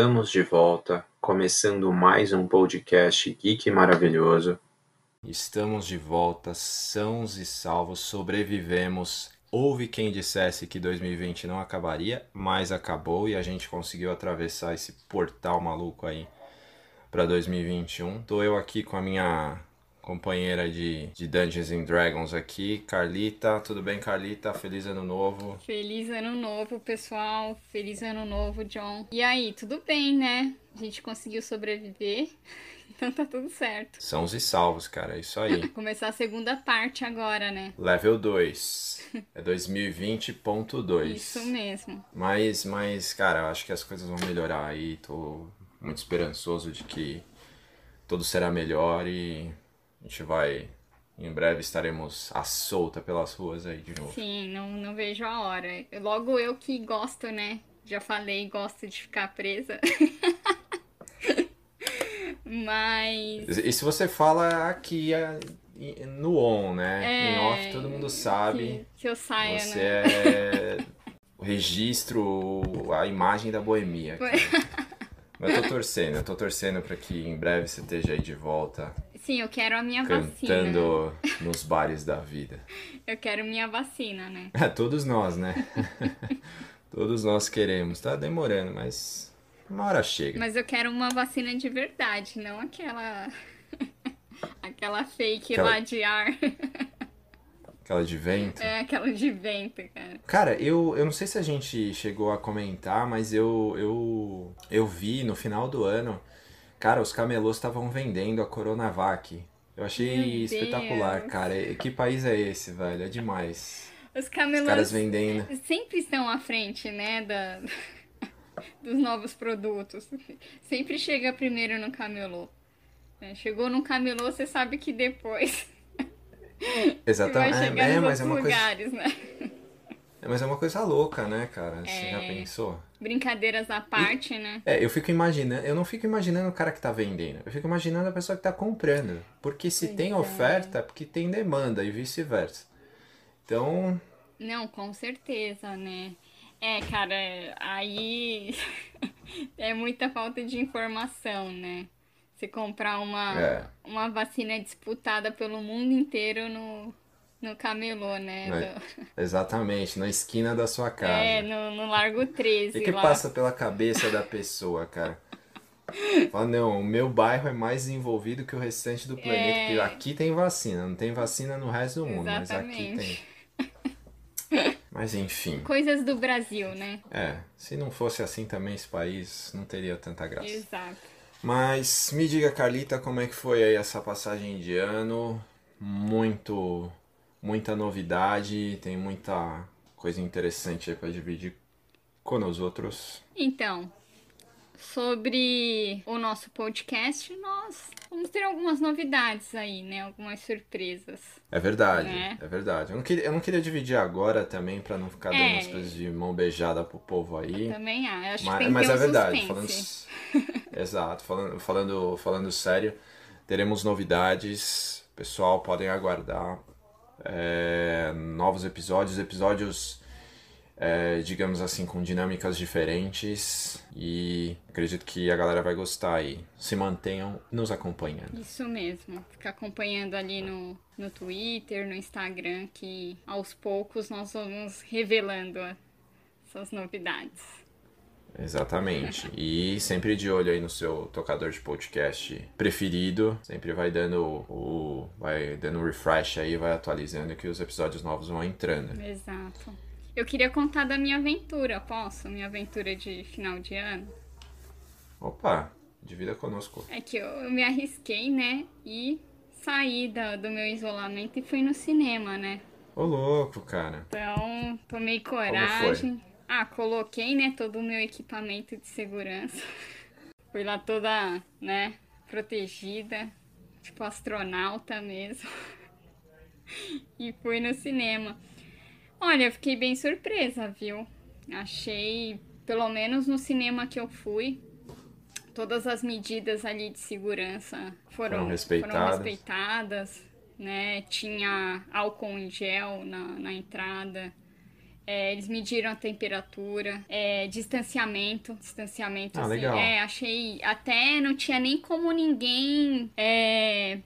Estamos de volta, começando mais um podcast geek maravilhoso. Estamos de volta, sãos e salvos, sobrevivemos. Houve quem dissesse que 2020 não acabaria, mas acabou e a gente conseguiu atravessar esse portal maluco aí para 2021. Tô eu aqui com a minha companheira de, de Dungeons and Dragons aqui, Carlita. Tudo bem, Carlita? Feliz ano novo. Feliz ano novo, pessoal. Feliz ano novo, John. E aí, tudo bem, né? A gente conseguiu sobreviver. Então tá tudo certo. São os e salvos, cara. É isso aí. Começar a segunda parte agora, né? Level 2. É 2020.2. Isso mesmo. Mas, mas, cara, eu acho que as coisas vão melhorar aí. Tô muito esperançoso de que tudo será melhor e a gente vai. Em breve estaremos à solta pelas ruas aí de novo. Sim, não, não vejo a hora. Logo eu que gosto, né? Já falei, gosto de ficar presa. Mas. E se você fala aqui é, no on, né? É, em off todo mundo sabe. Que, que eu saia, você né? é o registro, a imagem da boemia. aqui. Mas eu tô torcendo, eu tô torcendo pra que em breve você esteja aí de volta Sim, eu quero a minha vacina. cantando nos bares da vida. Eu quero minha vacina, né? É, todos nós, né? todos nós queremos. Tá demorando, mas uma hora chega. Mas eu quero uma vacina de verdade, não aquela. aquela fake Aquela- lá de ar. Aquela de vento. É aquela de vento, cara. Cara, eu, eu não sei se a gente chegou a comentar, mas eu, eu, eu vi no final do ano, cara, os camelôs estavam vendendo a Coronavac. Eu achei espetacular, cara. Que país é esse, velho? É demais. Os Os camelôs caras vendendo. sempre estão à frente, né, da... dos novos produtos. Sempre chega primeiro no camelô. né? Chegou no camelô, você sabe que depois vai Exatamente. chegar É, nos mas é uma coisa, lugares, né? é, mas é uma coisa louca, né, cara? Você É. já pensou? Brincadeiras à parte, né? É, eu fico imaginando, eu não fico imaginando o cara que tá vendendo, eu fico imaginando a pessoa que tá comprando. Porque se Pois tem é. oferta, é porque tem demanda e vice-versa. Então, Não, com certeza, né? É, cara, aí é muita falta de informação, né? Você comprar uma, É. uma vacina disputada pelo mundo inteiro no, no camelô, né? É, Do- Exatamente, na esquina da sua casa. É, no, no Largo 13 O que, lá. passa pela cabeça da pessoa, cara? Fala, não, o meu bairro é mais desenvolvido que o restante do planeta, É. porque aqui tem vacina, não tem vacina no resto do mundo, mas aqui Exatamente. tem. Mas enfim, Coisas do Brasil, né? é, se não fosse assim também esse país não teria tanta graça. Exato. Mas me diga, Carlita, como é que foi aí essa passagem de ano? Muito, muita novidade, tem muita coisa interessante aí pra dividir com os outros. Então, sobre o nosso podcast, nós vamos ter algumas novidades aí, né? Algumas surpresas. É verdade, Né? é verdade. Eu não, queria, eu não queria dividir agora também pra não ficar dando É. as coisas de mão beijada pro povo aí. Também há. Acho que Mas, tem que mas ter é um verdade, suspense. falando. Exato, falando, falando, falando sério, teremos novidades, pessoal, podem aguardar é, novos episódios, episódios, é, digamos assim, com dinâmicas diferentes e acredito que a galera vai gostar aí. Se mantenham nos acompanhando. Isso mesmo. Fica acompanhando ali no, no Twitter, no Instagram, que aos poucos nós vamos revelando essas novidades. Exatamente. E sempre de olho aí no seu tocador de podcast preferido. Sempre vai dando o. Vai dando um refresh aí, vai atualizando que os episódios novos vão entrando. Exato. Eu queria contar da minha aventura, posso? Minha aventura de final de ano. Opa, divida conosco. É que eu, eu me arrisquei, né? E saí da, do meu isolamento e fui no cinema, né? Ô louco, cara. Então, tomei coragem. Ah, coloquei, né, todo o meu equipamento de segurança. Fui lá toda, né, protegida, tipo astronauta mesmo. e fui no cinema. Olha, eu fiquei bem surpresa, viu? Achei, pelo menos no cinema que eu fui, todas as medidas ali de segurança foram, Foram respeitadas. foram respeitadas, né? Tinha álcool em gel na, na entrada. É, eles mediram a temperatura, é, distanciamento, distanciamento. Ah, assim, legal. É, achei até não tinha nem como ninguém é,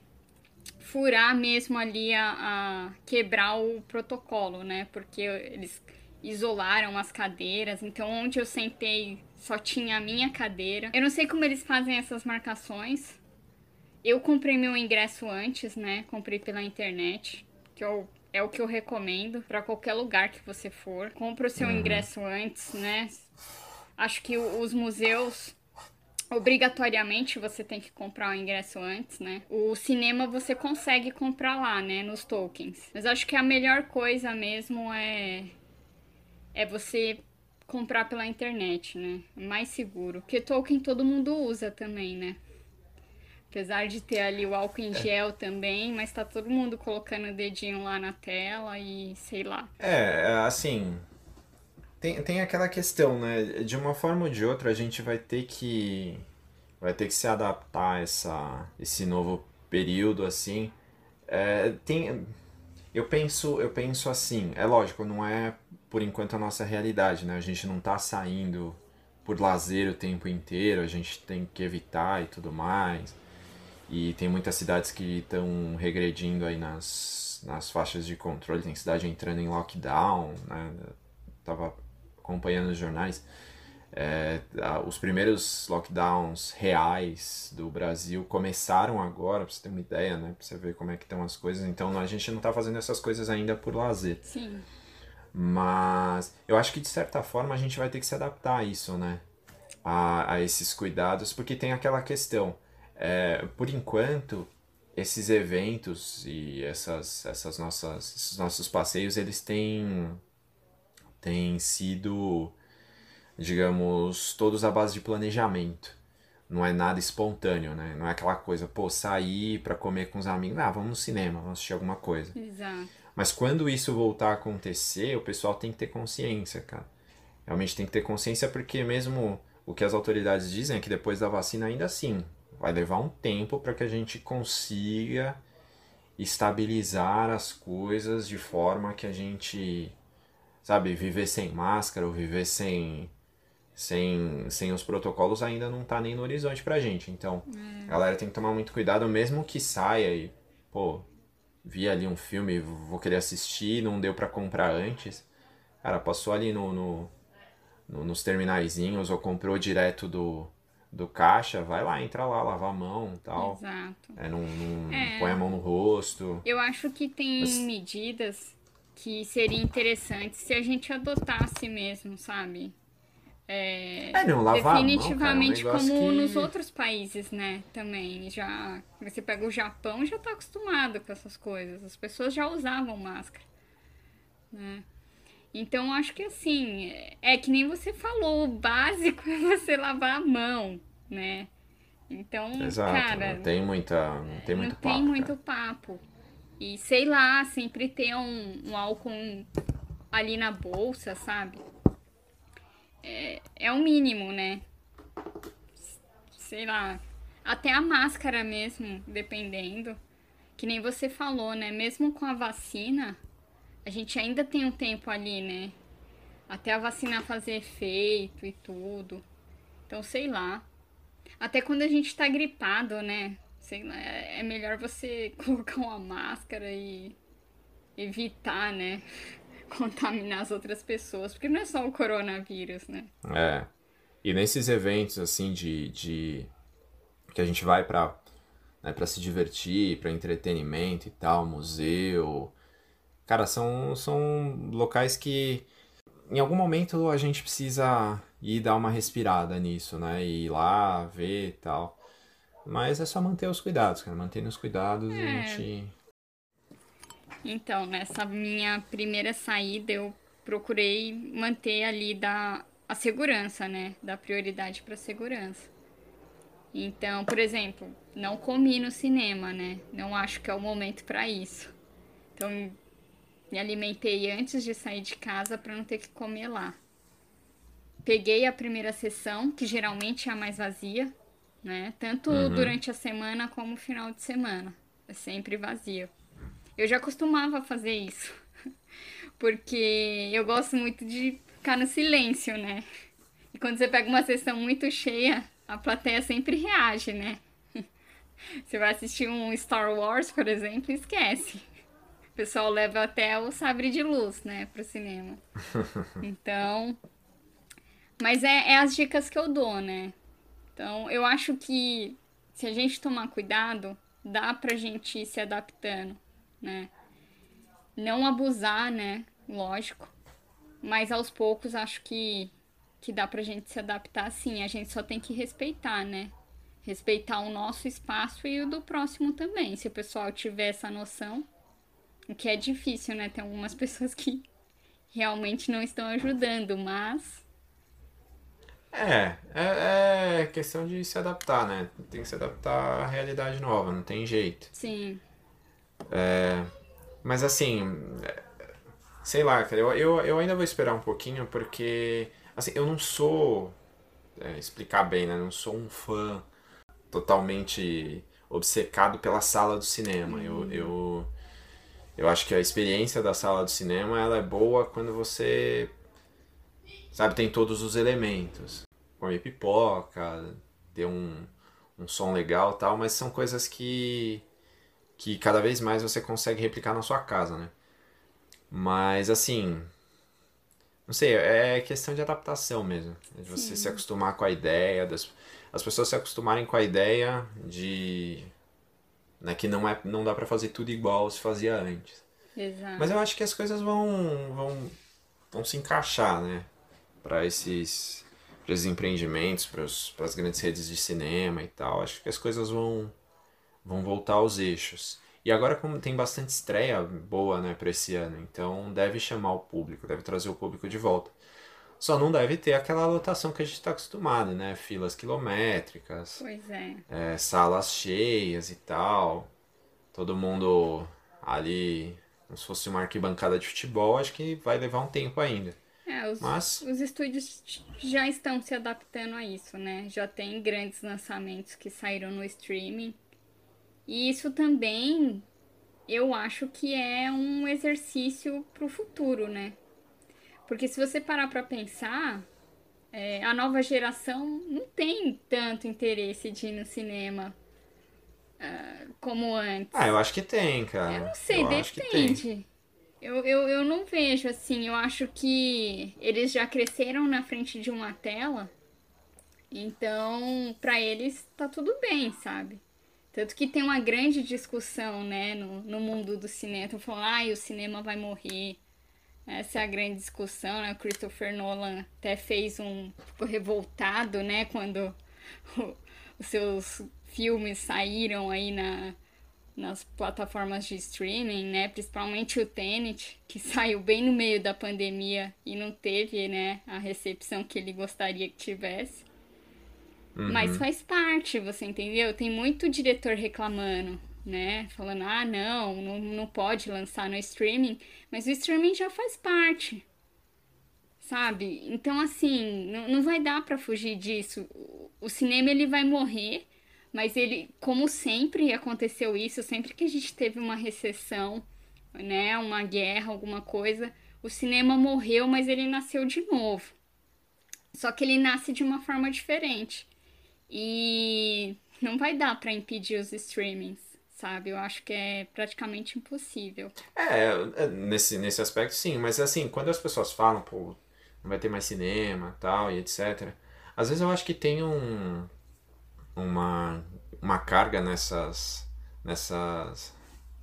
furar mesmo ali a, a, quebrar o protocolo, né? Porque eles isolaram as cadeiras, então onde eu sentei só tinha a minha cadeira. Eu não sei como eles fazem essas marcações. Eu comprei meu ingresso antes, né? Comprei pela internet, que eu, é o que eu recomendo para qualquer lugar que você for. Compre o seu uhum. ingresso antes, né? Acho que os museus obrigatoriamente você tem que comprar o ingresso antes, né? O cinema você consegue comprar lá, né, nos tokens. Mas acho que a melhor coisa mesmo é é você comprar pela internet, né? Mais seguro. Porque token todo mundo usa também, né? Apesar de ter ali o álcool em é. gel é. também, mas tá todo mundo colocando o dedinho lá na tela e sei lá. É, assim. Tem, tem aquela questão, né? De uma forma ou de outra, a gente vai ter que. Vai ter que se adaptar a essa, esse novo período, assim. É, tem, eu penso, eu penso assim, é lógico, não é por enquanto a nossa realidade, né? A gente não tá saindo por lazer o tempo inteiro, a gente tem que evitar e tudo mais. E tem muitas cidades que estão regredindo aí nas, nas faixas de controle, tem cidade entrando em lockdown, né? Tava acompanhando os jornais. É, os primeiros lockdowns reais do Brasil começaram agora, pra você ter uma ideia, né? Pra você ver como é que estão as coisas. Então a gente não tá fazendo essas coisas ainda por lazer. Sim. Mas eu acho que de certa forma a gente vai ter que se adaptar a isso, né? A, a esses cuidados, porque tem aquela questão. É, por enquanto, esses eventos e essas, essas nossas, esses nossos passeios, eles têm, têm sido, digamos, todos à base de planejamento. Não é nada espontâneo, né? Não é aquela coisa, pô, sair para comer com os amigos, ah, vamos no cinema, vamos assistir alguma coisa. Exato. Mas quando isso voltar a acontecer, o pessoal tem que ter consciência, cara. Realmente tem que ter consciência porque mesmo o que as autoridades dizem é que depois da vacina ainda assim vai levar um tempo para que a gente consiga estabilizar as coisas de forma que a gente, sabe, viver sem máscara ou viver sem sem, sem os protocolos ainda não tá nem no horizonte pra gente. Então, é. galera tem que tomar muito cuidado, mesmo que saia e, pô, vi ali um filme, vou querer assistir, não deu para comprar antes. Cara, passou ali no, no, no, nos terminaizinhos ou comprou direto do, do caixa, vai lá, entra lá, lava a mão tal. Exato. É, não, não é, põe a mão no rosto. Eu acho que tem Mas... medidas que seriam interessantes se a gente adotasse mesmo, sabe? É, é não, lavar definitivamente mão, cara, é um como que... nos outros países, né? Também já você pega o Japão já tá acostumado com essas coisas. As pessoas já usavam máscara, né? Então acho que assim é que nem você falou, o básico é você lavar a mão, né? Então, Exato, cara, não tem muita, não tem muito não papo. Tem muito papo. E sei lá, sempre ter um, um álcool ali na bolsa, sabe? é, é o mínimo, né? Sei lá. Até a máscara mesmo, dependendo. Que nem você falou, né? Mesmo com a vacina, a gente ainda tem um tempo ali, né? Até a vacina fazer efeito e tudo. Então, sei lá. Até quando a gente tá gripado, né? Sei lá, é melhor você colocar uma máscara e evitar, né? contaminar as outras pessoas, porque não é só o coronavírus, né? É. E nesses eventos, assim, de. de... que a gente vai pra, né, pra se divertir, pra entretenimento e tal, museu. Cara, são, são locais que em algum momento a gente precisa ir dar uma respirada nisso, né? E ir lá, ver e tal. Mas é só manter os cuidados, cara. Mantendo os cuidados é. a gente então, nessa minha primeira saída, eu procurei manter ali da a segurança, né? Da prioridade para segurança. Então, por exemplo, não comi no cinema, né? Não acho que é o momento para isso. Então, me alimentei antes de sair de casa para não ter que comer lá. Peguei a primeira sessão, que geralmente é a mais vazia, né? Tanto uhum. durante a semana como final de semana. É sempre vazia. Eu já costumava fazer isso. Porque eu gosto muito de ficar no silêncio, né? E quando você pega uma sessão muito cheia, a plateia sempre reage, né? Você vai assistir um Star Wars, por exemplo, esquece. O pessoal leva até o sabre de luz, né, pro cinema. Então. Mas é, é as dicas que eu dou, né? Então, eu acho que se a gente tomar cuidado, dá pra gente ir se adaptando, né? Não abusar, né? Lógico. Mas aos poucos acho que, que dá pra gente se adaptar sim. A gente só tem que respeitar, né? Respeitar o nosso espaço e o do próximo também. Se o pessoal tiver essa noção. O que é difícil, né? Tem algumas pessoas que realmente não estão ajudando, mas é, é, é questão de se adaptar, né? Tem que se adaptar à realidade nova, não tem jeito. Sim. É, mas assim, sei lá, cara, eu, eu, eu ainda vou esperar um pouquinho porque, assim, eu não sou, é, explicar bem, né? Não sou um fã totalmente obcecado pela sala do cinema. Eu, uhum. eu, eu acho que a experiência da sala do cinema ela é boa quando você sabe, tem todos os elementos. Comer pipoca, ter um, um som legal tal, mas são coisas que, que cada vez mais você consegue replicar na sua casa, né? Mas assim, não sei, é questão de adaptação mesmo. De você Sim. se acostumar com a ideia, das, as pessoas se acostumarem com a ideia de né, que não, é, não dá para fazer tudo igual se fazia antes. Exato. Mas eu acho que as coisas vão, vão, vão se encaixar, né? para esses, esses empreendimentos, para as grandes redes de cinema e tal. Acho que as coisas vão, vão voltar aos eixos. E agora como tem bastante estreia boa né, para esse ano, então deve chamar o público, deve trazer o público de volta. Só não deve ter aquela lotação que a gente está acostumado, né? Filas quilométricas. Pois é. é. Salas cheias e tal. Todo mundo ali, como se fosse uma arquibancada de futebol, acho que vai levar um tempo ainda. É, os, Mas... os estúdios já estão se adaptando a isso, né? Já tem grandes lançamentos que saíram no streaming. E isso também eu acho que é um exercício para o futuro, né? Porque se você parar para pensar, é, a nova geração não tem tanto interesse de ir no cinema uh, como antes. Ah, eu acho que tem, cara. Eu não sei, eu depende. Eu, eu, eu não vejo assim. Eu acho que eles já cresceram na frente de uma tela. Então, para eles tá tudo bem, sabe? Tanto que tem uma grande discussão, né, no, no mundo do cinema. Estão falando, ah, o cinema vai morrer. Essa é a grande discussão, né? O Christopher Nolan até fez um. ficou revoltado, né? Quando os seus filmes saíram aí na, nas plataformas de streaming, né? Principalmente o Tenet, que saiu bem no meio da pandemia e não teve, né, a recepção que ele gostaria que tivesse. Uhum. Mas faz parte, você entendeu? Tem muito diretor reclamando, né? Falando, ah, não, não, não pode lançar no streaming. Mas o streaming já faz parte, sabe? Então, assim, não, não vai dar para fugir disso. O cinema, ele vai morrer mas ele, como sempre aconteceu isso, sempre que a gente teve uma recessão, né, uma guerra, alguma coisa, o cinema morreu, mas ele nasceu de novo. Só que ele nasce de uma forma diferente. E não vai dar para impedir os streamings, sabe? Eu acho que é praticamente impossível. É, é, nesse, nesse aspecto sim, mas assim, quando as pessoas falam, pô, não vai ter mais cinema, tal e etc. Às vezes eu acho que tem um uma, uma carga nessas, nessas,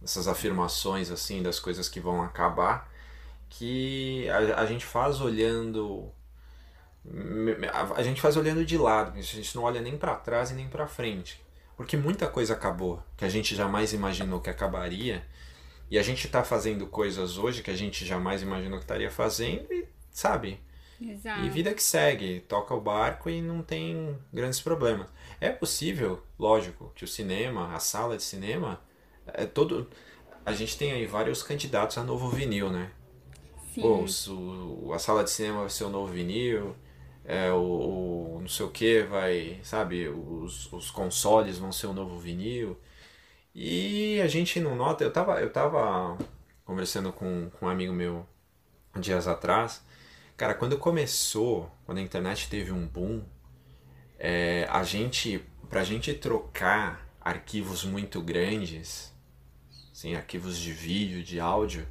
nessas afirmações assim das coisas que vão acabar que a, a gente faz olhando a gente faz olhando de lado, a gente não olha nem para trás e nem para frente, porque muita coisa acabou que a gente jamais imaginou que acabaria e a gente está fazendo coisas hoje que a gente jamais imaginou que estaria fazendo e sabe Exato. e vida que segue, toca o barco e não tem grandes problemas. É possível, lógico, que o cinema, a sala de cinema, é todo. A gente tem aí vários candidatos a novo vinil, né? Sim. Pô, o, a sala de cinema vai ser o novo vinil, é, o, o não sei o que vai, sabe, os, os consoles vão ser o novo vinil. E a gente não nota, eu tava, eu tava conversando com, com um amigo meu dias atrás. Cara, quando começou, quando a internet teve um boom, é, a gente, pra gente trocar arquivos muito grandes, assim, arquivos de vídeo, de áudio,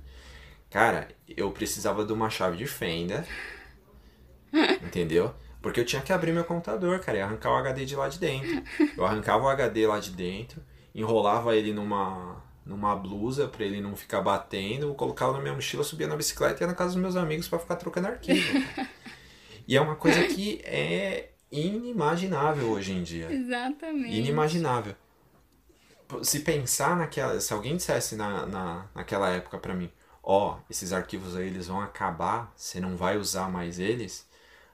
cara, eu precisava de uma chave de fenda, entendeu? Porque eu tinha que abrir meu computador, cara, e arrancar o HD de lá de dentro. Eu arrancava o HD lá de dentro, enrolava ele numa, numa blusa para ele não ficar batendo, colocava na minha mochila, subia na bicicleta e ia na casa dos meus amigos para ficar trocando arquivo. e é uma coisa que é inimaginável hoje em dia. Exatamente. Inimaginável. Se pensar naquela. Se alguém dissesse na, na, naquela época para mim, ó, oh, esses arquivos aí eles vão acabar, você não vai usar mais eles.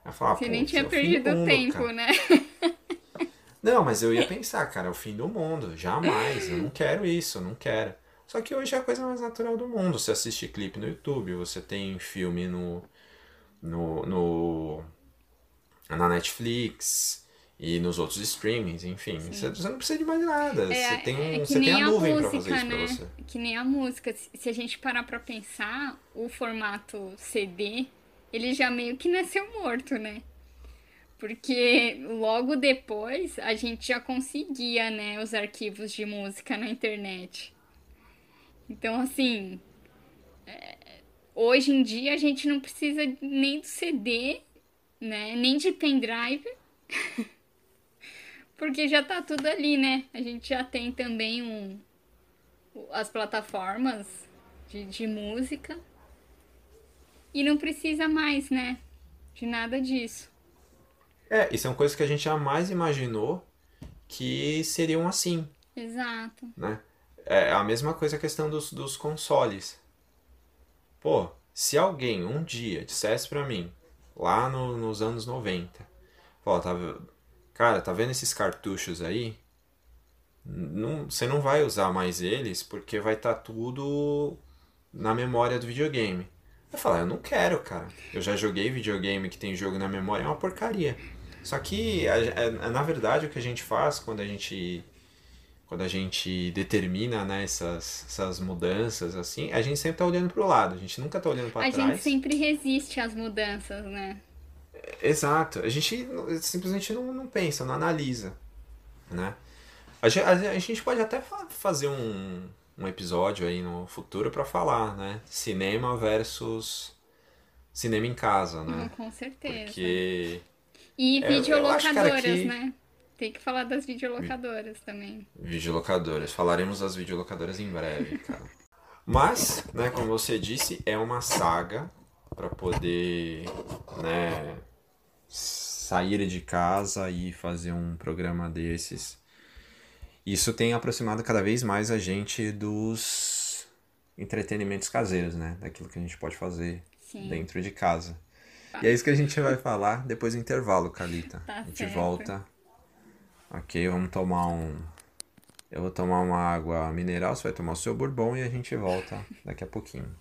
Eu falava, você nem tinha é perdido mundo, tempo, cara. né? Não, mas eu ia pensar, cara, é o fim do mundo. Jamais, eu não quero isso, eu não quero. Só que hoje é a coisa mais natural do mundo. Você assiste clipe no YouTube, você tem filme no, no, no na Netflix e nos outros streamings, enfim. Você, você, não precisa de mais nada. É, você tem, é você tem a, a nuvem música, pra fazer isso né? pra você. Que nem a música. Se a gente parar pra pensar, o formato CD, ele já meio que nasceu morto, né? Porque logo depois a gente já conseguia, né, os arquivos de música na internet. Então, assim, é, hoje em dia a gente não precisa nem do CD, né, nem de pendrive, porque já tá tudo ali, né? A gente já tem também um, as plataformas de, de música e não precisa mais, né, de nada disso. É, e são coisas que a gente jamais imaginou que seriam assim. Exato. Né? É a mesma coisa a questão dos, dos consoles. Pô, se alguém um dia dissesse pra mim, lá no, nos anos 90, pô, tá, cara, tá vendo esses cartuchos aí? Você não vai usar mais eles porque vai estar tá tudo na memória do videogame. Eu falo, eu não quero, cara. Eu já joguei videogame que tem jogo na memória, é uma porcaria. Só que, na verdade, o que a gente faz quando a gente quando a gente determina né, essas, essas mudanças, assim, a gente sempre está olhando para o lado, a gente nunca está olhando para trás. A gente sempre resiste às mudanças, né? Exato, a gente simplesmente não, não pensa, não analisa, né? A gente, a gente pode até fazer um, um episódio aí no futuro para falar, né? Cinema versus cinema em casa, né? com certeza. Porque e é, videolocadoras, que... né? Tem que falar das videolocadoras também. Videolocadoras. Falaremos das videolocadoras em breve, cara. Mas, né, como você disse, é uma saga para poder, né, sair de casa e fazer um programa desses. Isso tem aproximado cada vez mais a gente dos entretenimentos caseiros, né? Daquilo que a gente pode fazer Sim. dentro de casa. E é isso que a gente vai falar depois do intervalo, Calita. Tá a gente certo. volta. Ok, vamos tomar um. Eu vou tomar uma água mineral, você vai tomar o seu bourbon e a gente volta daqui a pouquinho.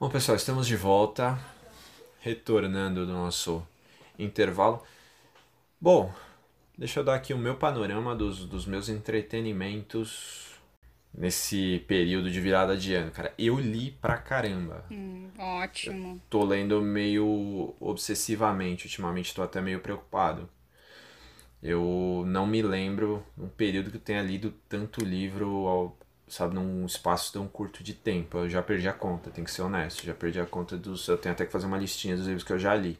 Bom, pessoal, estamos de volta, retornando do nosso intervalo. Bom, deixa eu dar aqui o meu panorama dos, dos meus entretenimentos nesse período de virada de ano, cara. Eu li pra caramba. Hum, ótimo. Eu tô lendo meio obsessivamente, ultimamente tô até meio preocupado. Eu não me lembro um período que eu tenha lido tanto livro sabe, num espaço tão curto de tempo. Eu já perdi a conta, tem que ser honesto. Já perdi a conta dos. Eu tenho até que fazer uma listinha dos livros que eu já li.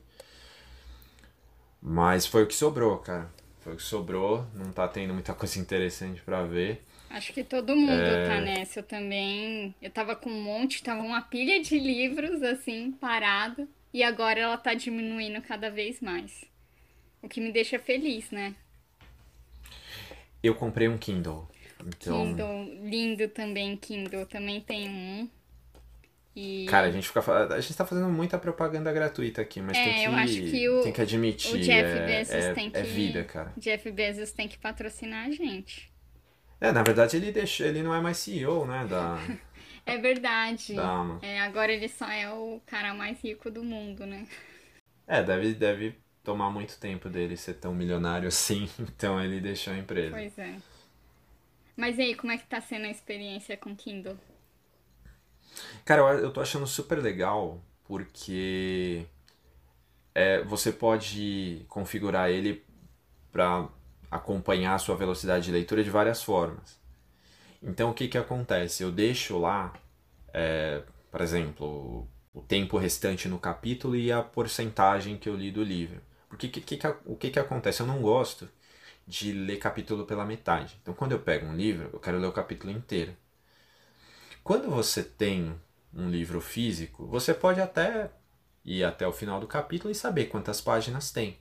Mas foi o que sobrou, cara. Foi o que sobrou. Não tá tendo muita coisa interessante para ver. Acho que todo mundo é... tá nessa. Eu também. Eu tava com um monte, tava uma pilha de livros, assim, parado. E agora ela tá diminuindo cada vez mais. O que me deixa feliz, né? Eu comprei um Kindle. Então... Kindle, lindo também, Kindle, também tem um. E... Cara, a gente fica a gente tá fazendo muita propaganda gratuita aqui, mas é, tem que eu acho que o, tem que admitir, o Jeff é, Bezos é, tem que, é vida, cara. Jeff Bezos tem que patrocinar a gente. É, na verdade ele deixou, ele não é mais CEO, né, da É verdade. Dá, é, agora ele só é o cara mais rico do mundo, né? É, deve, deve tomar muito tempo dele ser tão milionário assim, então ele deixou a empresa. Pois é. Mas e aí, como é que tá sendo a experiência com Kindle? Cara, eu, eu tô achando super legal porque é, você pode configurar ele para acompanhar a sua velocidade de leitura de várias formas. Então o que, que acontece? Eu deixo lá, é, por exemplo, o tempo restante no capítulo e a porcentagem que eu li do livro. Porque que, que, o que, que acontece? Eu não gosto de ler capítulo pela metade. Então quando eu pego um livro, eu quero ler o capítulo inteiro. Quando você tem um livro físico, você pode até ir até o final do capítulo e saber quantas páginas tem.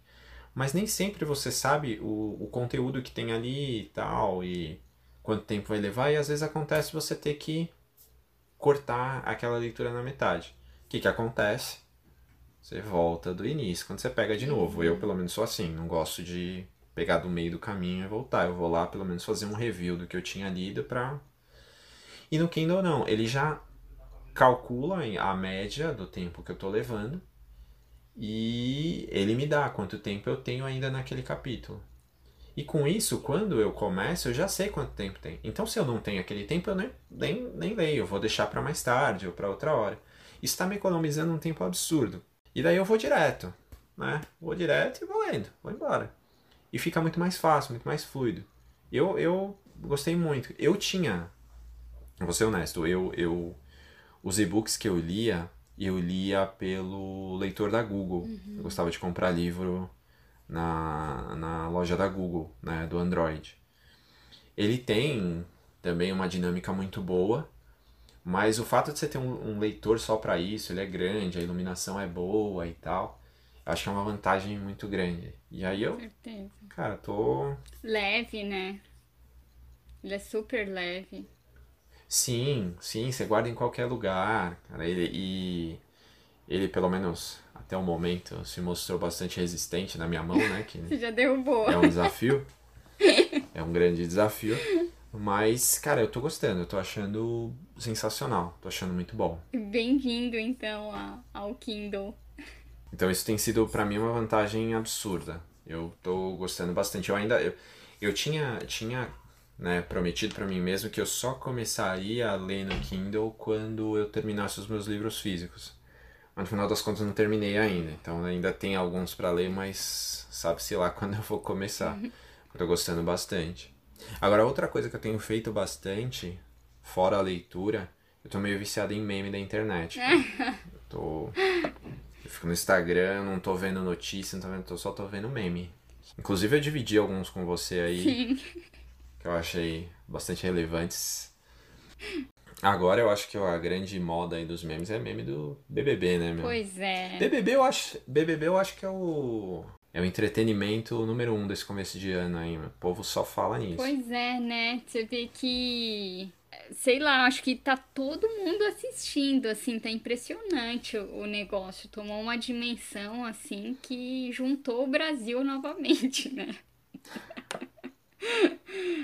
Mas nem sempre você sabe o, o conteúdo que tem ali e tal, e quanto tempo vai levar, e às vezes acontece você ter que cortar aquela leitura na metade. O que, que acontece? Você volta do início, quando você pega de novo. Eu, pelo menos, sou assim, não gosto de pegar do meio do caminho e voltar. Eu vou lá, pelo menos, fazer um review do que eu tinha lido pra. E no Kindle, não. Ele já calcula a média do tempo que eu tô levando e ele me dá quanto tempo eu tenho ainda naquele capítulo. E com isso, quando eu começo, eu já sei quanto tempo tem. Então, se eu não tenho aquele tempo, eu nem, nem, nem leio, eu vou deixar para mais tarde ou para outra hora. Isso está me economizando um tempo absurdo. E daí eu vou direto, né? Vou direto e vou lendo, vou embora. E fica muito mais fácil, muito mais fluido. Eu, eu gostei muito. Eu tinha, vou ser honesto, eu, eu os e-books que eu lia, eu lia pelo leitor da Google. Uhum. Eu gostava de comprar livro na, na loja da Google, né, do Android. Ele tem também uma dinâmica muito boa, mas o fato de você ter um, um leitor só para isso, ele é grande, a iluminação é boa e tal, acho que é uma vantagem muito grande. E aí eu, Certeza. cara, tô leve, né? Ele é super leve. Sim, sim, você guarda em qualquer lugar, cara. Ele, e ele, pelo menos até o momento, se mostrou bastante resistente na minha mão, né? Que você já derrubou. É um desafio. é um grande desafio. Mas, cara, eu tô gostando, eu tô achando sensacional, tô achando muito bom. Bem-vindo, então, ao Kindle. Então, isso tem sido para mim uma vantagem absurda. Eu tô gostando bastante. Eu ainda. Eu, eu tinha, tinha né, prometido para mim mesmo que eu só começaria a ler no Kindle quando eu terminasse os meus livros físicos. Mas no final das contas eu não terminei ainda, então ainda tem alguns para ler, mas sabe-se lá quando eu vou começar. eu tô gostando bastante. Agora, outra coisa que eu tenho feito bastante, fora a leitura, eu tô meio viciado em meme da internet. eu tô. Eu fico no Instagram, não tô vendo notícia, não tô vendo, só tô vendo meme. Inclusive eu dividi alguns com você aí. Sim que eu achei bastante relevantes. Agora eu acho que a grande moda aí dos memes é meme do BBB, né, meu? Pois é. BBB eu acho, BBB eu acho que é o é o entretenimento número um desse começo de ano aí, meu. O povo só fala nisso. Pois é, né? Você vê que sei lá, acho que tá todo mundo assistindo, assim, tá impressionante o, o negócio. Tomou uma dimensão, assim, que juntou o Brasil novamente, né?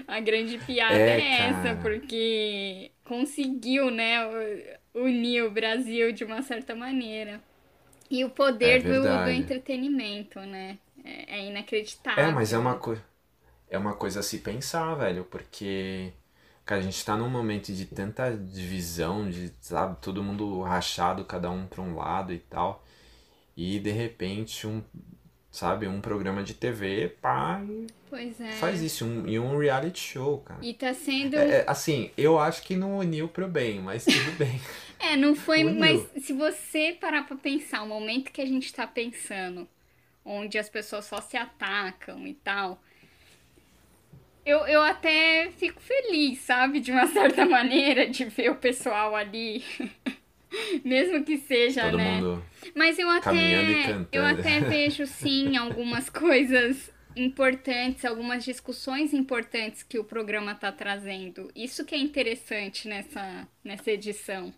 A grande piada é, é essa, porque conseguiu, né, unir o Brasil de uma certa maneira. E o poder é do, do, entretenimento, né? É, é, inacreditável. É, mas é uma coisa. É uma coisa a se pensar, velho, porque. Cara, a gente tá num momento de tanta divisão, de, sabe, todo mundo rachado, cada um pra um lado e tal. E de repente um sabe? Um programa de TV, pá, pois é. faz isso. Um, e um reality show, cara. E tá sendo... É, é assim, eu acho que não uniu pro bem, mas tudo bem. é, não foi... Uniu. Mas se você parar pra pensar, o momento que a gente tá pensando, onde as pessoas só se atacam e tal... Eu, eu até fico feliz, sabe? De uma certa maneira, de ver o pessoal ali... Mesmo que seja, Todo né? Mundo Mas eu até, eu até vejo, sim, algumas coisas importantes, algumas discussões importantes que o programa está trazendo. Isso que é interessante nessa, nessa edição,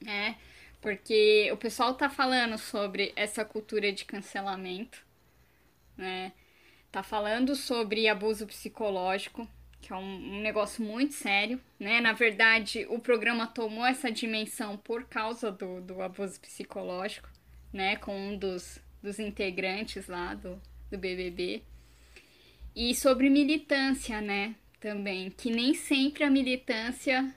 né? Porque o pessoal tá falando sobre essa cultura de cancelamento, né? Tá falando sobre abuso psicológico, que é um, um, negócio muito sério, né? Na verdade, o programa tomou essa dimensão por causa do, do abuso psicológico, né? Com um dos, dos integrantes lá do, do BBB. E sobre militância, né? Também, que nem sempre a militância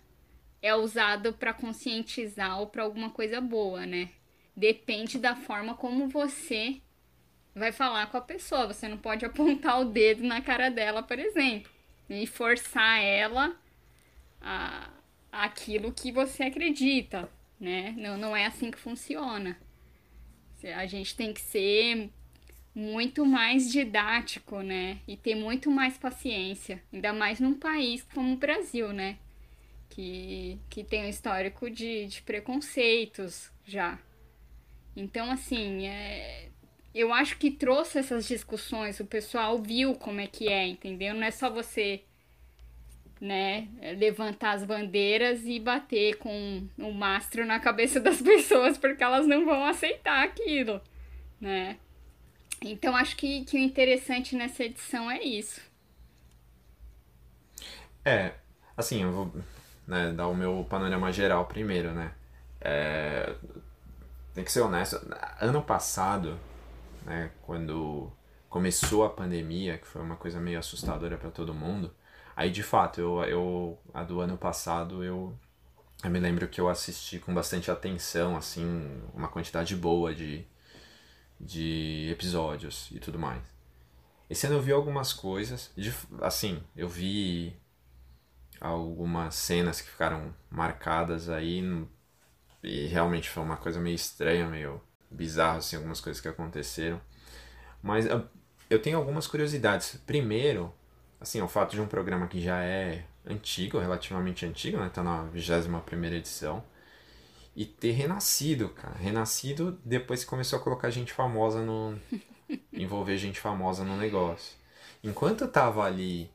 é usado para conscientizar ou para alguma coisa boa, né? Depende da forma como você vai falar com a pessoa. Você não pode apontar o dedo na cara dela, por exemplo, e forçar ela a aquilo que você acredita, né? Não, não é assim que funciona. A gente tem que ser muito mais didático, né? E ter muito mais paciência, ainda mais num país como o Brasil, né? Que, que tem um histórico de, de preconceitos já. Então, assim, é, eu acho que trouxe essas discussões, o pessoal viu como é que é, entendeu? Não é só você, né, levantar as bandeiras e bater com o um mastro na cabeça das pessoas, porque elas não vão aceitar aquilo, né? Então acho que, que o interessante nessa edição é isso. É, assim, eu vou né, dar o meu panorama geral primeiro, né? É, tem que ser honesto. Ano passado, né, quando começou a pandemia, que foi uma coisa meio assustadora para todo mundo, aí de fato, eu, eu a do ano passado, eu, eu me lembro que eu assisti com bastante atenção, assim, uma quantidade boa de, de episódios e tudo mais. Esse ano eu vi algumas coisas, de, assim, eu vi algumas cenas que ficaram marcadas aí e realmente foi uma coisa meio estranha, meio bizarra, assim, algumas coisas que aconteceram. Mas eu tenho algumas curiosidades. Primeiro, assim, o fato de um programa que já é antigo, relativamente antigo, né? Tá na 21 primeira edição e ter renascido, cara. Renascido depois que começou a colocar gente famosa no. envolver gente famosa no negócio. Enquanto tava ali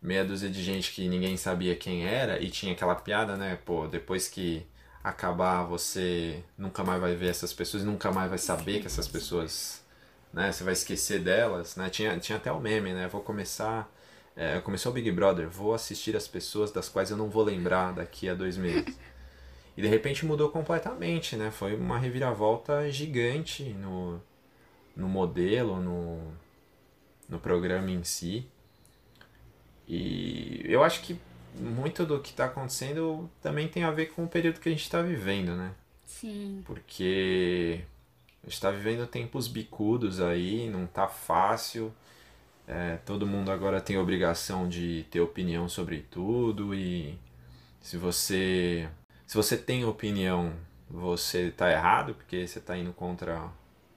meia dúzia de gente que ninguém sabia quem era e tinha aquela piada, né? Pô, depois que acabar você nunca mais vai ver essas pessoas, nunca mais vai saber que essas pessoas, né? Você vai esquecer delas, né? Tinha, tinha até o meme, né? Vou começar. É, começou o Big Brother, vou assistir as pessoas das quais eu não vou lembrar daqui a dois meses. E de repente mudou completamente, né? Foi uma reviravolta gigante no, no modelo, no, no programa em si. E eu acho que muito do que está acontecendo também tem a ver com o período que a gente está vivendo, né? Sim. Porque a gente está vivendo tempos bicudos aí, não tá fácil. É, todo mundo agora tem obrigação de ter opinião sobre tudo e se você se você tem opinião, você está errado porque você está indo contra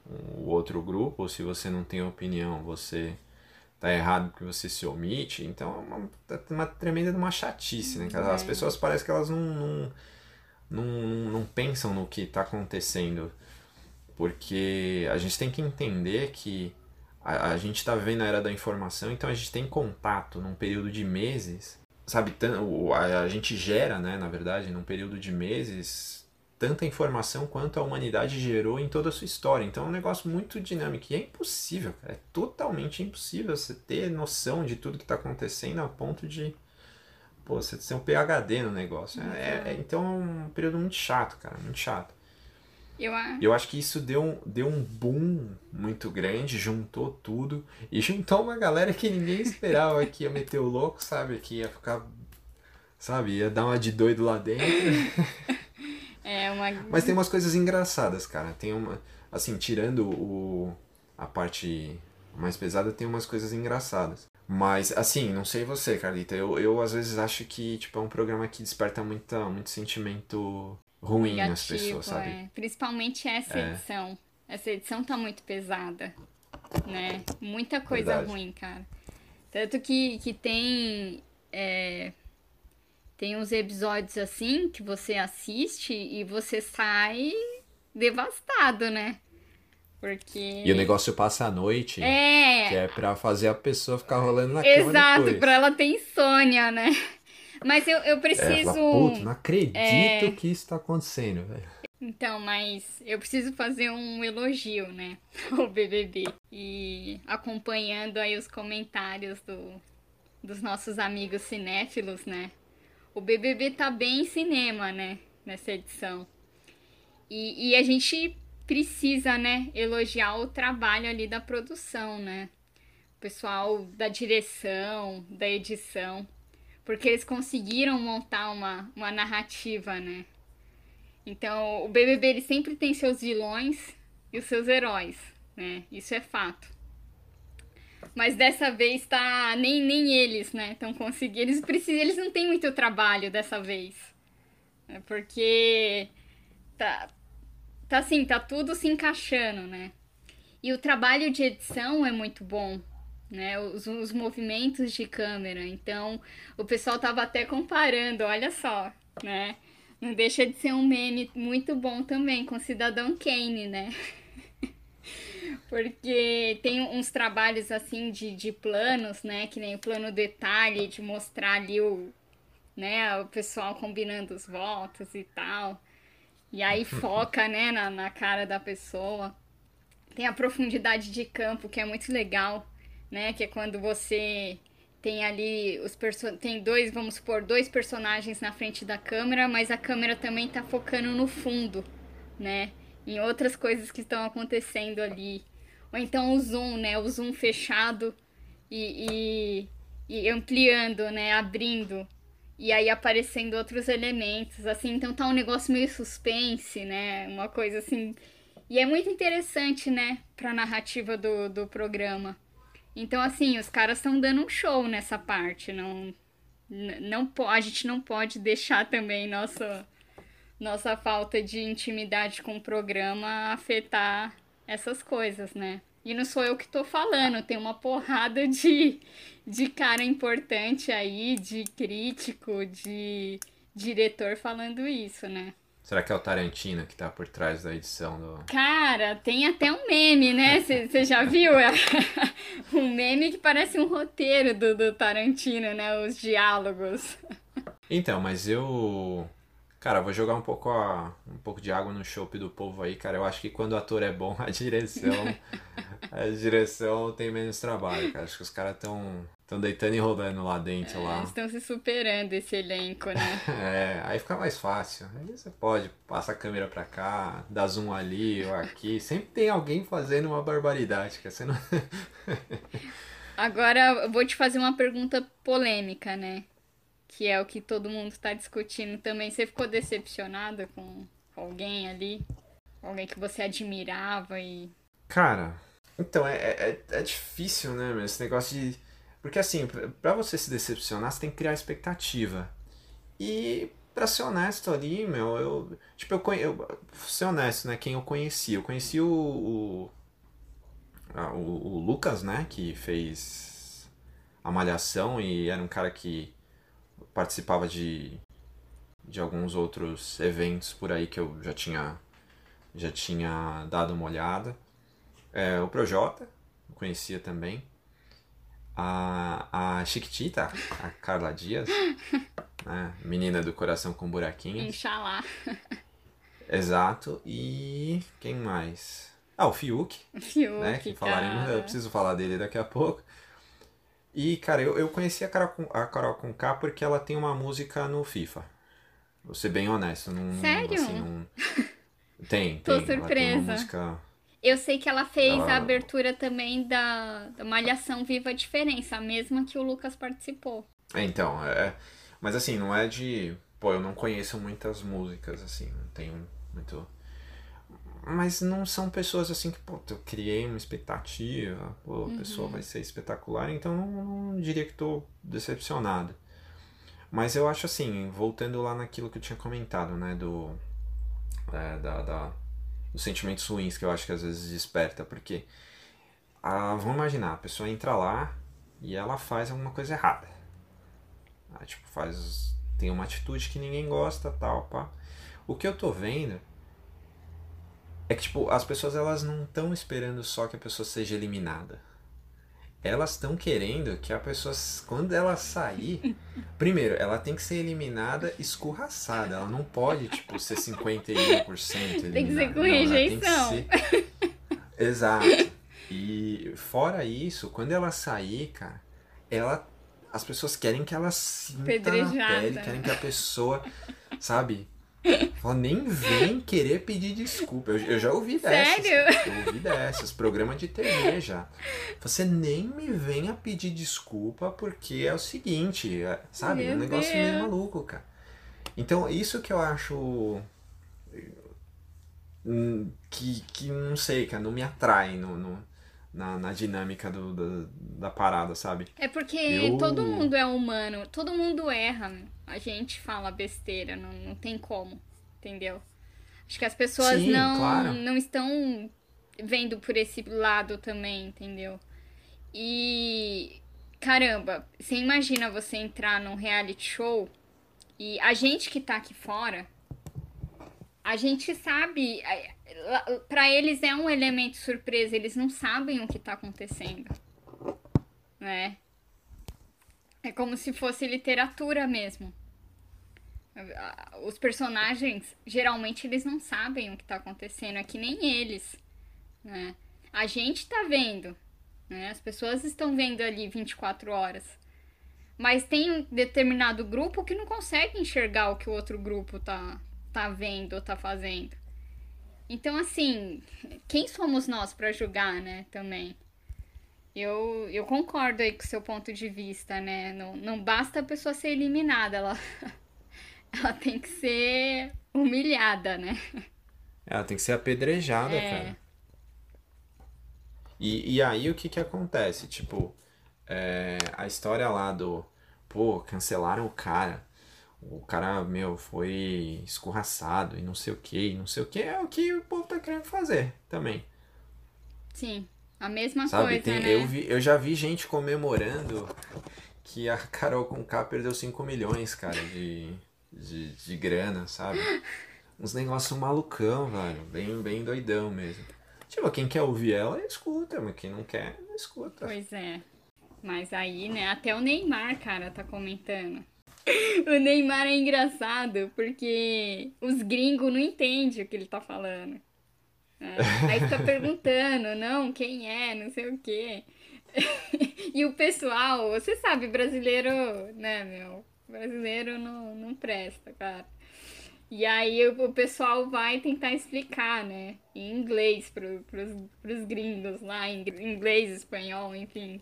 o outro grupo, ou se você não tem opinião, você está errado porque você se omite. Então é uma, é uma tremenda uma chatice, né? As é. pessoas parecem que elas não, não, não, não pensam no que está acontecendo. Porque a gente tem que entender que a, a gente está vivendo a era da informação, então a gente tem contato num período de meses sabe, a gente gera, né, na verdade, num período de meses, tanta informação quanto a humanidade gerou em toda a sua história. Então é um negócio muito dinâmico e é impossível, é totalmente impossível você ter noção de tudo que está acontecendo a ponto de pô, você ser um PhD no negócio. É, é, então é um período muito chato, cara, muito chato. Eu, eu acho que isso deu um, deu um boom muito grande, juntou tudo e juntou uma galera que ninguém esperava que ia meter o louco, sabe? Que ia ficar, sabe? Ia dar uma de doido lá dentro. É uma... Mas tem umas coisas engraçadas, cara. Tem uma. Assim, tirando o, a parte mais pesada, tem umas coisas engraçadas. Mas, assim, não sei você, Carlita. Eu, eu às vezes acho que tipo, é um programa que desperta muita, muito sentimento ruim Negativo, nas pessoas, sabe? É. Principalmente essa é. edição. Essa edição tá muito pesada, né? Muita coisa Verdade. ruim, cara. Tanto que, que tem. É, tem uns episódios assim que você assiste e você sai devastado, né? Porque. E o negócio passa a noite. É. Que é pra fazer a pessoa ficar rolando na Exato, cama Exato, pra ela ter insônia, né? Mas eu, eu preciso. É, Puta, não acredito é... que isso tá acontecendo, velho. Então, mas eu preciso fazer um elogio, né? Ao BBB. E acompanhando aí os comentários do, dos nossos amigos cinéfilos, né? O BBB tá bem em cinema, né? Nessa edição. E, e a gente precisa, né, elogiar o trabalho ali da produção, né? O pessoal da direção, da edição. Porque eles conseguiram montar uma, uma narrativa, né? Então, o BBB ele sempre tem seus vilões e os seus heróis, né? Isso é fato. Mas dessa vez tá nem, nem eles, né? Estão conseguindo. Eles precisam, eles não têm muito trabalho dessa vez. Né? Porque tá tá assim, tá tudo se encaixando, né? E o trabalho de edição é muito bom, né? Os, os movimentos de câmera. Então, o pessoal tava até comparando, olha só, né? Não deixa de ser um meme muito bom também com Cidadão Kane, né? Porque tem uns trabalhos assim de, de planos, né? Que nem o plano detalhe, de mostrar ali o, né, o pessoal combinando os votos e tal. E aí foca, né, na, na cara da pessoa. Tem a profundidade de campo, que é muito legal, né? Que é quando você tem ali os tem dois, vamos supor, dois personagens na frente da câmera, mas a câmera também tá focando no fundo, né? Em outras coisas que estão acontecendo ali. Ou então o zoom, né? O zoom fechado e, e, e ampliando, né? Abrindo. E aí aparecendo outros elementos, assim. Então tá um negócio meio suspense, né? Uma coisa assim. E é muito interessante, né? Pra narrativa do, do programa. Então, assim, os caras estão dando um show nessa parte. Não, não, a gente não pode deixar também nossa, nossa falta de intimidade com o programa afetar essas coisas, né? E não sou eu que tô falando, tem uma porrada de, de cara importante aí, de crítico, de diretor falando isso, né? Será que é o Tarantino que tá por trás da edição do. Cara, tem até um meme, né? Você já viu? um meme que parece um roteiro do, do Tarantino, né? Os diálogos. Então, mas eu. Cara, vou jogar um pouco, a, um pouco de água no chope do povo aí, cara. Eu acho que quando o ator é bom, a direção. a direção tem menos trabalho, cara. Acho que os caras estão Estão deitando e rolando lá dentro. É, lá. Estão se superando esse elenco, né? é, aí fica mais fácil. Aí você pode, passa a câmera pra cá, dá zoom ali ou aqui. Sempre tem alguém fazendo uma barbaridade, que você não... Agora eu vou te fazer uma pergunta polêmica, né? Que é o que todo mundo está discutindo também. Você ficou decepcionada com alguém ali? Alguém que você admirava e. Cara, então é, é, é difícil, né? Esse negócio de porque assim, para você se decepcionar, você tem que criar expectativa. E para ser honesto ali, meu, eu. Tipo, eu, conhe... eu ser honesto, né? Quem eu conheci? Eu conheci o. O, o, o Lucas, né? Que fez a Malhação e era um cara que participava de, de alguns outros eventos por aí que eu já tinha, já tinha dado uma olhada. É, o Projota, eu conhecia também a, a Chiquitita, a Carla Dias, né? menina do coração com buraquinhos. Inxalá. Exato. E quem mais? Ah, o Fiuk. Fiuk, né? Que falaremos, eu preciso falar dele daqui a pouco. E, cara, eu, eu conheci a Carol, com, a Carol com K porque ela tem uma música no FIFA. Vou ser bem honesto. Não, Sério? Assim, não... Tem, Tô tem. surpresa. Tem uma música eu sei que ela fez ela... a abertura também da, da Malhação Viva a Diferença, a mesma que o Lucas participou. É, então, é. Mas assim, não é de. Pô, eu não conheço muitas músicas, assim, não tenho muito. Mas não são pessoas assim que, pô, eu criei uma expectativa, pô, a uhum. pessoa vai ser espetacular, então não, não diria que tô decepcionado. Mas eu acho assim, voltando lá naquilo que eu tinha comentado, né, do. É, da, da os sentimentos ruins que eu acho que às vezes desperta, porque ah, vamos imaginar, a pessoa entra lá e ela faz alguma coisa errada. Ah, tipo, faz. tem uma atitude que ninguém gosta, tal, pá. O que eu tô vendo é que, tipo, as pessoas elas não estão esperando só que a pessoa seja eliminada elas estão querendo que a pessoa, quando ela sair, primeiro, ela tem que ser eliminada escorraçada. Ela não pode, tipo, ser 51% eliminada. Tem que ser com rejeição. Ser... Exato. E fora isso, quando ela sair, cara, ela as pessoas querem que ela sinta na pele, querem que a pessoa, sabe? Ela nem vem querer pedir desculpa. Eu, eu já ouvi dessas. Sério? Eu ouvi dessas, programa de TV já. Você nem me venha pedir desculpa porque é o seguinte, é, sabe? Meu um negócio Deus. meio maluco, cara. Então, isso que eu acho. Hum, que, que não sei, cara, não me atrai no na, na dinâmica do, do, da parada, sabe? É porque eu... todo mundo é humano, todo mundo erra. A gente fala besteira, não, não tem como, entendeu? Acho que as pessoas Sim, não, claro. não estão vendo por esse lado também, entendeu? E caramba, você imagina você entrar num reality show e a gente que tá aqui fora, a gente sabe para eles é um elemento surpresa, eles não sabem o que tá acontecendo. Né? É como se fosse literatura mesmo. Os personagens, geralmente, eles não sabem o que tá acontecendo, é que nem eles. Né? A gente tá vendo, né? As pessoas estão vendo ali 24 horas. Mas tem um determinado grupo que não consegue enxergar o que o outro grupo tá, tá vendo ou tá fazendo. Então, assim, quem somos nós para julgar, né, também? Eu, eu concordo aí com o seu ponto de vista, né? Não, não basta a pessoa ser eliminada, ela, ela tem que ser humilhada, né? Ela tem que ser apedrejada, é. cara. E, e aí o que que acontece? Tipo, é, a história lá do, pô, cancelaram o cara o cara, meu, foi escorraçado e não sei o que, e não sei o que, é o que o povo tá querendo fazer também. Sim, a mesma Sabe, coisa, tem, né? Eu, vi, eu já vi gente comemorando que a Carol com K perdeu 5 milhões, cara, de, de, de grana, sabe? Uns negócios malucão, velho, bem, bem doidão mesmo. Tipo, quem quer ouvir ela, escuta, mas quem não quer, não escuta. Pois é. Mas aí, né, até o Neymar, cara, tá comentando. O Neymar é engraçado porque os gringos não entendem o que ele tá falando. É. Aí tá perguntando, não, quem é, não sei o quê. e o pessoal, você sabe, brasileiro, né, meu? Brasileiro não, não presta, cara. E aí o pessoal vai tentar explicar, né? Em inglês pro, pros, pros gringos lá, em inglês, espanhol, enfim.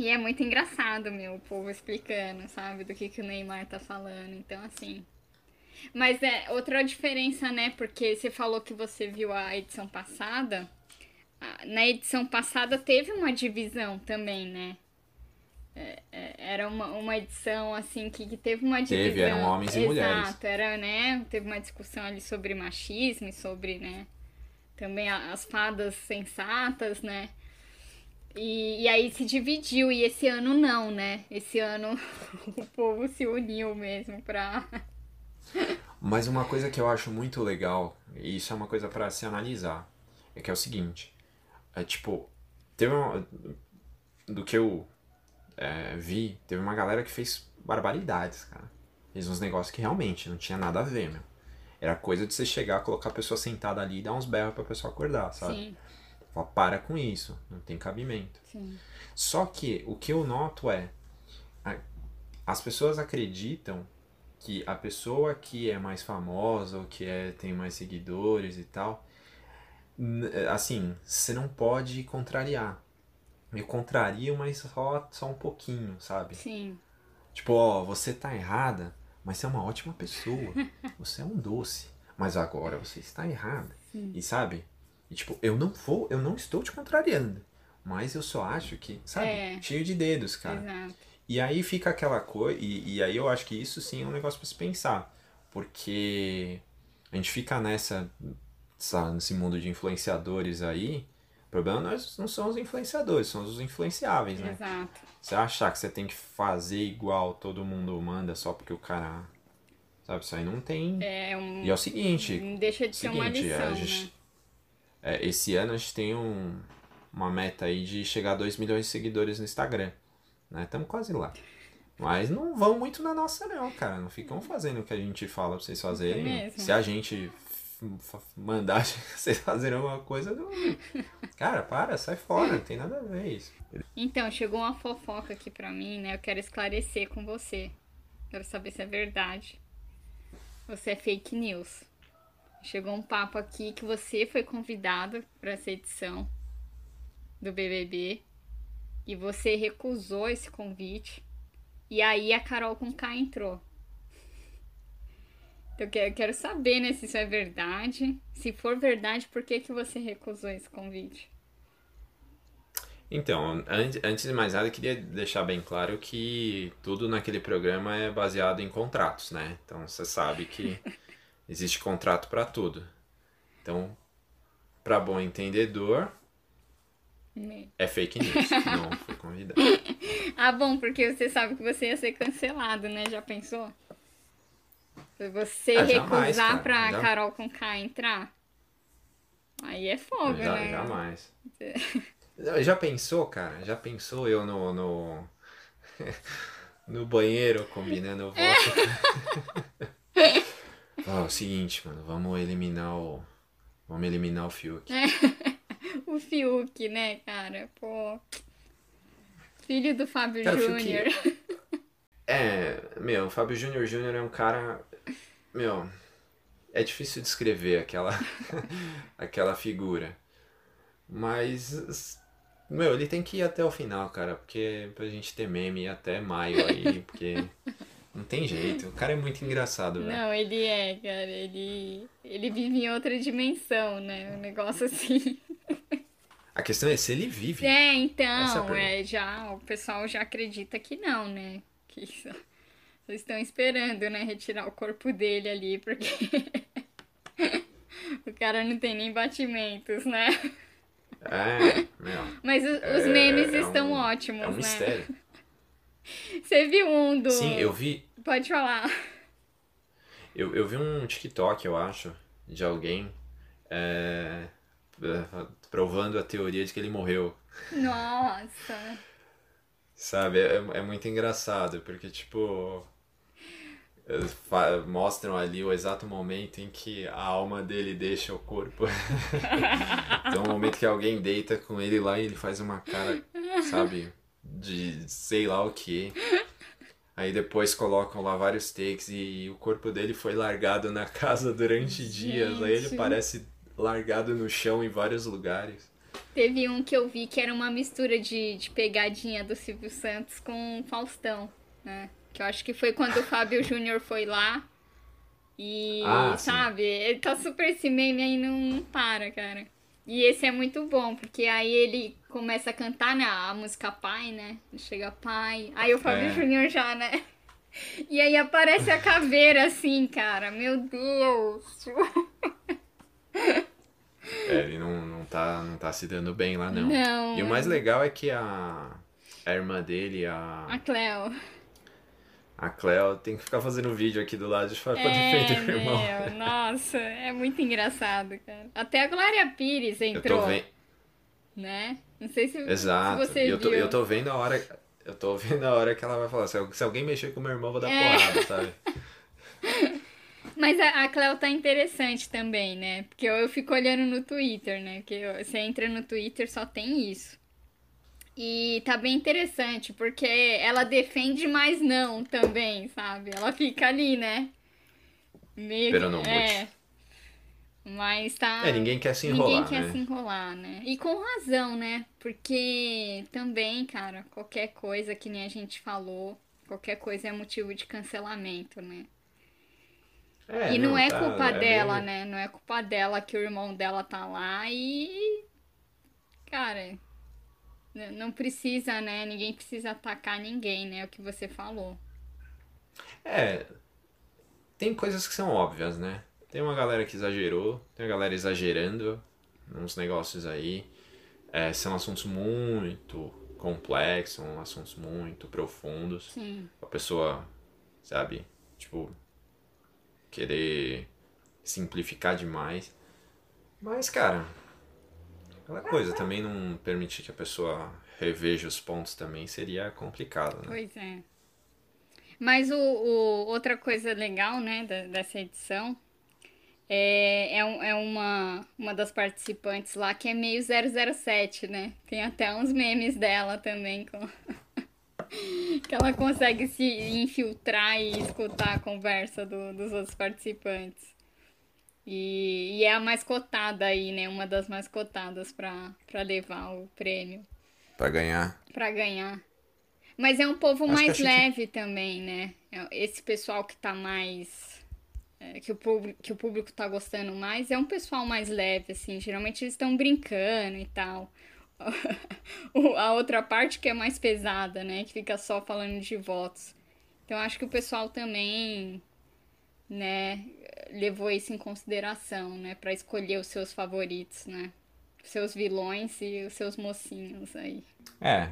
E é muito engraçado, meu, o povo explicando, sabe, do que, que o Neymar tá falando. Então, assim. Mas é outra diferença, né? Porque você falou que você viu a edição passada. Na edição passada teve uma divisão também, né? É, é, era uma, uma edição assim que, que teve uma divisão. Teve, eram homens e Exato, mulheres. Exato, era, né? Teve uma discussão ali sobre machismo e sobre, né? Também as fadas sensatas, né? E, e aí se dividiu, e esse ano não, né? Esse ano o povo se uniu mesmo pra. Mas uma coisa que eu acho muito legal, e isso é uma coisa para se analisar, é que é o seguinte: é tipo, teve uma, do que eu é, vi, teve uma galera que fez barbaridades, cara. Fez uns negócios que realmente não tinha nada a ver, meu. Era coisa de você chegar, colocar a pessoa sentada ali e dar uns berros pra pessoa acordar, sabe? Sim. Fala, para com isso, não tem cabimento. Sim. Só que o que eu noto é as pessoas acreditam que a pessoa que é mais famosa ou que é, tem mais seguidores e tal, assim, você não pode contrariar. Eu contrario, mas só, só um pouquinho, sabe? Sim. Tipo, ó, você tá errada, mas você é uma ótima pessoa. Você é um doce. Mas agora você está errada. Sim. E sabe? E tipo, eu não vou, eu não estou te contrariando. Mas eu só acho que, sabe, é. cheio de dedos, cara. Exato. E aí fica aquela coisa. E, e aí eu acho que isso sim é um negócio para se pensar. Porque a gente fica nessa. Sabe, nesse mundo de influenciadores aí. O problema nós não são os influenciadores, são os influenciáveis, né? Exato. Você achar que você tem que fazer igual todo mundo manda só porque o cara. Sabe, isso aí não tem. É um. E é o seguinte. Deixa de seguinte, ser uma lição, gente, né? É, esse ano a gente tem um, uma meta aí de chegar a 2 milhões de seguidores no Instagram. Né? Estamos quase lá. Mas não vão muito na nossa não, cara. Não ficam fazendo o que a gente fala pra vocês fazerem. É Se a gente mandar vocês fazerem alguma coisa. Não... Cara, para, sai fora, não tem nada a ver isso. Então, chegou uma fofoca aqui pra mim, né? Eu quero esclarecer com você. Quero saber se é verdade. Você é fake news. Chegou um papo aqui que você foi convidado para essa edição do BBB e você recusou esse convite. E aí a Carol com K entrou. Então eu quero saber, né, se isso é verdade. Se for verdade, por que, que você recusou esse convite? Então, antes de mais nada, eu queria deixar bem claro que tudo naquele programa é baseado em contratos, né? Então você sabe que existe contrato para tudo. Então, para bom entendedor, é fake news. Não fui convidado. ah, bom, porque você sabe que você ia ser cancelado, né? Já pensou? Você ah, jamais, recusar pra Já... Carol com K entrar? Aí é fogo, Já, né? Jamais. Já pensou, cara? Já pensou eu no. no, no banheiro combinando voto? É. oh, o seguinte, mano, vamos eliminar o. Vamos eliminar o Fiuk. É. o Fiuk, né, cara? Pô. Filho do Fábio Júnior. É, meu, o Fábio Júnior Júnior é um cara meu, é difícil descrever aquela, aquela figura. Mas, meu, ele tem que ir até o final, cara, porque pra gente ter meme até maio aí, porque não tem jeito. O cara é muito engraçado, velho. Não, ele é, cara, ele, ele vive em outra dimensão, né? Um negócio assim. A questão é se ele vive. É, então, é, já, o pessoal já acredita que não, né? Que isso vocês estão esperando, né, retirar o corpo dele ali, porque o cara não tem nem batimentos, né? É, meu. Mas os, é, memes é estão um, ótimos, é um né? Mistério. Você viu um do. Sim, eu vi. Pode falar. Eu, eu vi um TikTok, eu acho, de alguém é, provando a teoria de que ele morreu. Nossa! Sabe, é, é muito engraçado, porque, tipo, mostram ali o exato momento em que a alma dele deixa o corpo. então, o momento que alguém deita com ele lá e ele faz uma cara, sabe, de sei lá o que. Aí depois colocam lá vários takes e o corpo dele foi largado na casa durante Gente. dias. Aí ele parece largado no chão em vários lugares. Teve um que eu vi que era uma mistura de, de pegadinha do Silvio Santos com Faustão, né? Que eu acho que foi quando o Fábio Júnior foi lá. E, ah, sabe, ele tá super esse meme aí não, não para, cara. E esse é muito bom, porque aí ele começa a cantar né, a música Pai, né? Chega Pai. Aí o Fábio é. Júnior já, né? E aí aparece a caveira assim, cara. Meu Deus! É, ele não, não, tá, não tá se dando bem lá, não. Não. E o mais legal é que a, a irmã dele, a. A Cleo. A Cleo tem que ficar fazendo vídeo aqui do lado de fora pra é, defender o irmão. Meu, nossa, é muito engraçado, cara. Até a Glória Pires entrou. Eu tô vendo. Né? Não sei se, Exato. se você eu tô, viu. Eu tô vendo a hora. Eu tô vendo a hora que ela vai falar. Se alguém mexer com o meu irmão, vou dar é. porrada, sabe? Mas a, a Cleo tá interessante também, né? Porque eu, eu fico olhando no Twitter, né? Porque eu, você entra no Twitter, só tem isso. E tá bem interessante, porque ela defende, mas não também, sabe? Ela fica ali, né? Meio Pero não é. Mas tá. É, ninguém quer se enrolar. Ninguém quer né? se enrolar, né? E com razão, né? Porque também, cara, qualquer coisa que nem a gente falou, qualquer coisa é motivo de cancelamento, né? É, e não, não é tá, culpa é dela, bem... né? Não é culpa dela que o irmão dela tá lá e. Cara, não precisa, né? Ninguém precisa atacar ninguém, né? É o que você falou. É. Tem coisas que são óbvias, né? Tem uma galera que exagerou, tem uma galera exagerando uns negócios aí. É, são assuntos muito complexos, são assuntos muito profundos. Sim. A pessoa, sabe, tipo, querer simplificar demais. Mas, cara, Aquela coisa, também não permitir que a pessoa reveja os pontos também seria complicado, né? Pois é. Mas o, o outra coisa legal, né, da, dessa edição é, é, é uma, uma das participantes lá que é meio 007, né? Tem até uns memes dela também com. que ela consegue se infiltrar e escutar a conversa do, dos outros participantes. E, e, é a mais cotada aí, né? Uma das mais cotadas para levar o prêmio. Para ganhar. Para ganhar. Mas é um povo Acho mais leve que... também, né? É, esse pessoal que tá mais. É, que, o público, que o público tá gostando mais é um pessoal mais leve, assim. Geralmente eles estão brincando e tal. a outra parte que é mais pesada, né? Que fica só falando de votos. Então acho que o pessoal também, né, levou isso em consideração, né, para escolher os seus favoritos, né? Seus vilões e os seus mocinhos aí. É.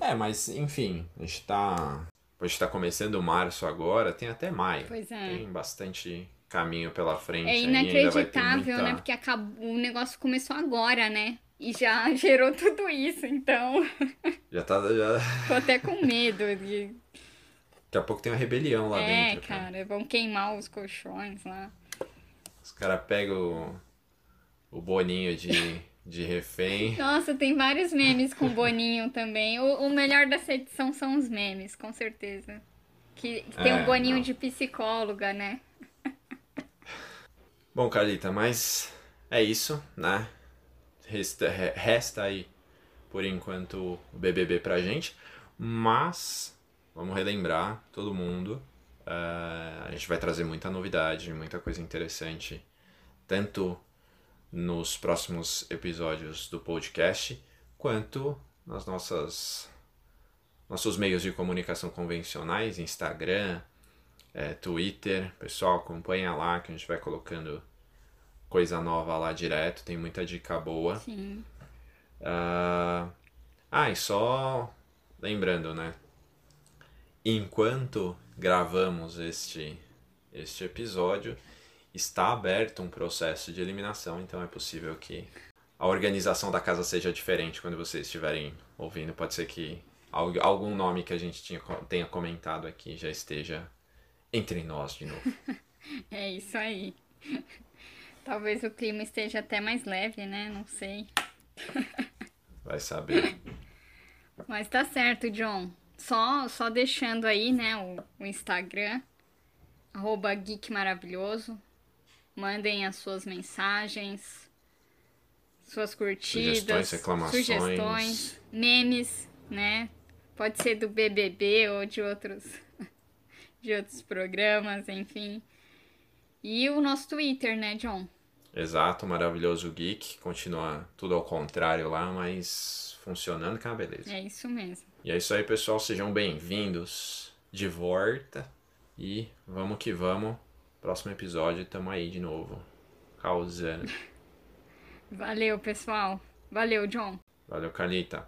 É, mas enfim, a gente tá. A gente tá começando março agora, tem até maio. Pois é. Tem bastante caminho pela frente. É inacreditável, muita... né? Porque acabou, o negócio começou agora, né? E já gerou tudo isso, então. Já tá. Já... Tô até com medo de. Daqui a pouco tem uma rebelião lá é, dentro. É, cara, vão queimar os colchões lá. Os caras pegam o, o boninho de, de refém. Nossa, tem vários memes com boninho também. O, o melhor dessa edição são os memes, com certeza. Que, que tem é, um boninho não. de psicóloga, né? Bom, Carlita, mas é isso, né? Resta, resta aí, por enquanto, o BBB pra gente. Mas, vamos relembrar todo mundo. Uh, a gente vai trazer muita novidade, muita coisa interessante, tanto nos próximos episódios do podcast, quanto nas nossas nossos meios de comunicação convencionais, Instagram, é, Twitter. Pessoal, acompanha lá que a gente vai colocando coisa nova lá direto, tem muita dica boa. Sim. Uh, ah, e só lembrando, né? Enquanto gravamos este, este episódio, está aberto um processo de eliminação, então é possível que a organização da casa seja diferente quando vocês estiverem ouvindo. Pode ser que algum nome que a gente tinha, tenha comentado aqui já esteja entre nós de novo. é isso aí. Talvez o clima esteja até mais leve, né? Não sei. Vai saber. Mas tá certo, John. Só, só deixando aí, né, o, o Instagram, arroba Geek Maravilhoso. Mandem as suas mensagens, suas curtidas, sugestões, reclamações, sugestões, memes, né? Pode ser do BBB ou de outros, de outros programas, enfim. E o nosso Twitter, né, John? Exato, maravilhoso geek. Continua tudo ao contrário lá, mas funcionando que é uma beleza. É isso mesmo. E é isso aí, pessoal. Sejam bem-vindos de volta. E vamos que vamos. Próximo episódio, tamo aí de novo. Causando. Valeu, pessoal. Valeu, John. Valeu, Carlita.